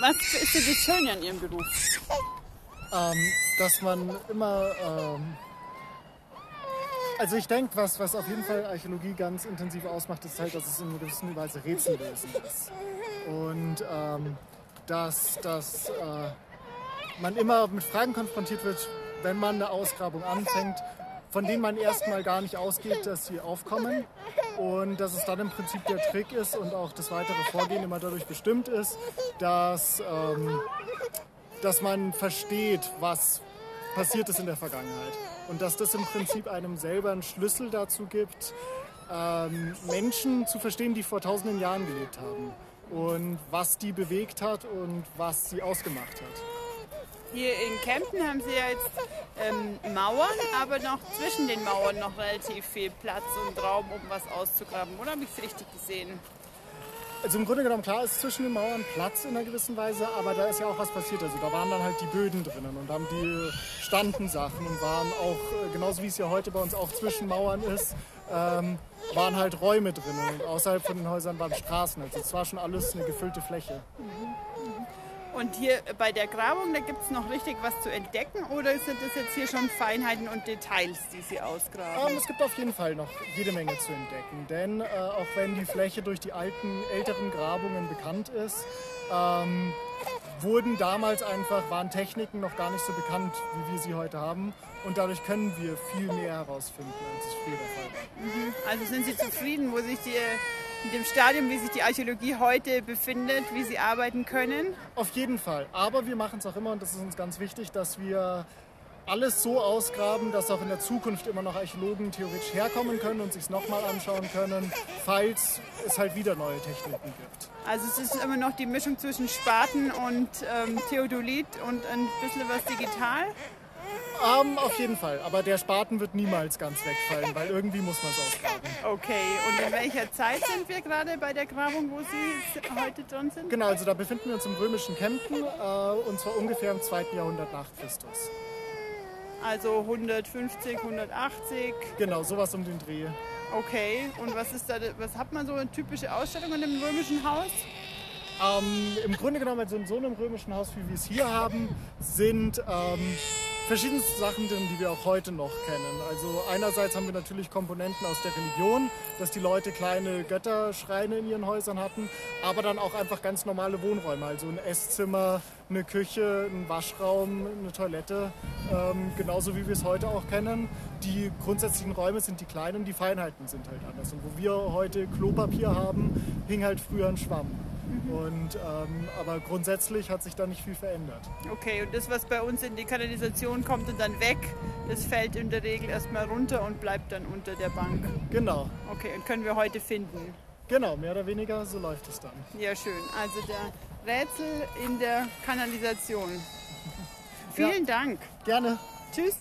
Was ist denn das Schöne an Ihrem Beruf? ähm, dass man immer. Ähm, also ich denke, was, was auf jeden Fall Archäologie ganz intensiv ausmacht, ist halt, dass es in gewisser Weise Rätsellösen ist. Und ähm, dass, dass äh, man immer mit Fragen konfrontiert wird, wenn man eine Ausgrabung anfängt, von denen man erstmal gar nicht ausgeht, dass sie aufkommen. Und dass es dann im Prinzip der Trick ist und auch das weitere Vorgehen immer dadurch bestimmt ist, dass, ähm, dass man versteht, was passiert ist in der Vergangenheit. Und dass das im Prinzip einem selber einen Schlüssel dazu gibt, ähm, Menschen zu verstehen, die vor tausenden Jahren gelebt haben. Und was die bewegt hat und was sie ausgemacht hat. Hier in Kempten haben Sie ja jetzt ähm, Mauern, aber noch zwischen den Mauern noch relativ viel Platz und Raum, um was auszugraben. Oder habe ich es richtig gesehen? Also im Grunde genommen, klar ist zwischen den Mauern Platz in einer gewissen Weise, aber da ist ja auch was passiert. Also da waren dann halt die Böden drinnen und haben die standen Sachen und waren auch, äh, genauso wie es ja heute bei uns auch zwischen Mauern ist, ähm, waren halt Räume drinnen und außerhalb von den Häusern waren Straßen. Also es war schon alles eine gefüllte Fläche. Und hier bei der Grabung, da gibt es noch richtig was zu entdecken oder sind das jetzt hier schon Feinheiten und Details, die Sie ausgraben? Ähm, es gibt auf jeden Fall noch jede Menge zu entdecken, denn äh, auch wenn die Fläche durch die alten, älteren Grabungen bekannt ist, ähm, wurden damals einfach, waren Techniken noch gar nicht so bekannt, wie wir sie heute haben. Und dadurch können wir viel mehr herausfinden, als es früher der Fall war. Also sind Sie zufrieden, wo sich die, in dem Stadium, wie sich die Archäologie heute befindet, wie Sie arbeiten können? Auf jeden Fall. Aber wir machen es auch immer, und das ist uns ganz wichtig, dass wir alles so ausgraben, dass auch in der Zukunft immer noch Archäologen theoretisch herkommen können und sich es nochmal anschauen können, falls es halt wieder neue Techniken gibt. Also es ist immer noch die Mischung zwischen Spaten und ähm, Theodolit und ein bisschen was digital. Ähm, auf jeden Fall. Aber der Spaten wird niemals ganz wegfallen, weil irgendwie muss man es ausgraben. Okay, und in welcher Zeit sind wir gerade bei der Grabung, wo Sie heute dran sind? Genau, also da befinden wir uns im römischen Kempten äh, und zwar ungefähr im 2. Jahrhundert nach Christus. Also 150, 180. Genau, sowas um den Dreh. Okay, und was ist da, was hat man so eine typische Ausstellung in einem römischen Haus? Ähm, Im Grunde genommen, also in so einem römischen Haus, wie wir es hier haben, sind ähm, verschiedenste Sachen drin, die wir auch heute noch kennen. Also einerseits haben wir natürlich Komponenten aus der Religion, dass die Leute kleine Götterschreine in ihren Häusern hatten, aber dann auch einfach ganz normale Wohnräume, also ein Esszimmer, eine Küche, ein Waschraum, eine Toilette, ähm, genauso wie wir es heute auch kennen. Die grundsätzlichen Räume sind die kleinen die Feinheiten sind halt anders. Und wo wir heute Klopapier haben, hing halt früher ein Schwamm. Und, ähm, aber grundsätzlich hat sich da nicht viel verändert. Okay, und das, was bei uns in die Kanalisation kommt und dann weg, das fällt in der Regel erstmal runter und bleibt dann unter der Bank. Genau, Okay, und können wir heute finden. genau, mehr oder weniger, so läuft es dann. Ja, schön. Also der Rätsel in der Kanalisation. Vielen Dank. Gerne. Tschüss.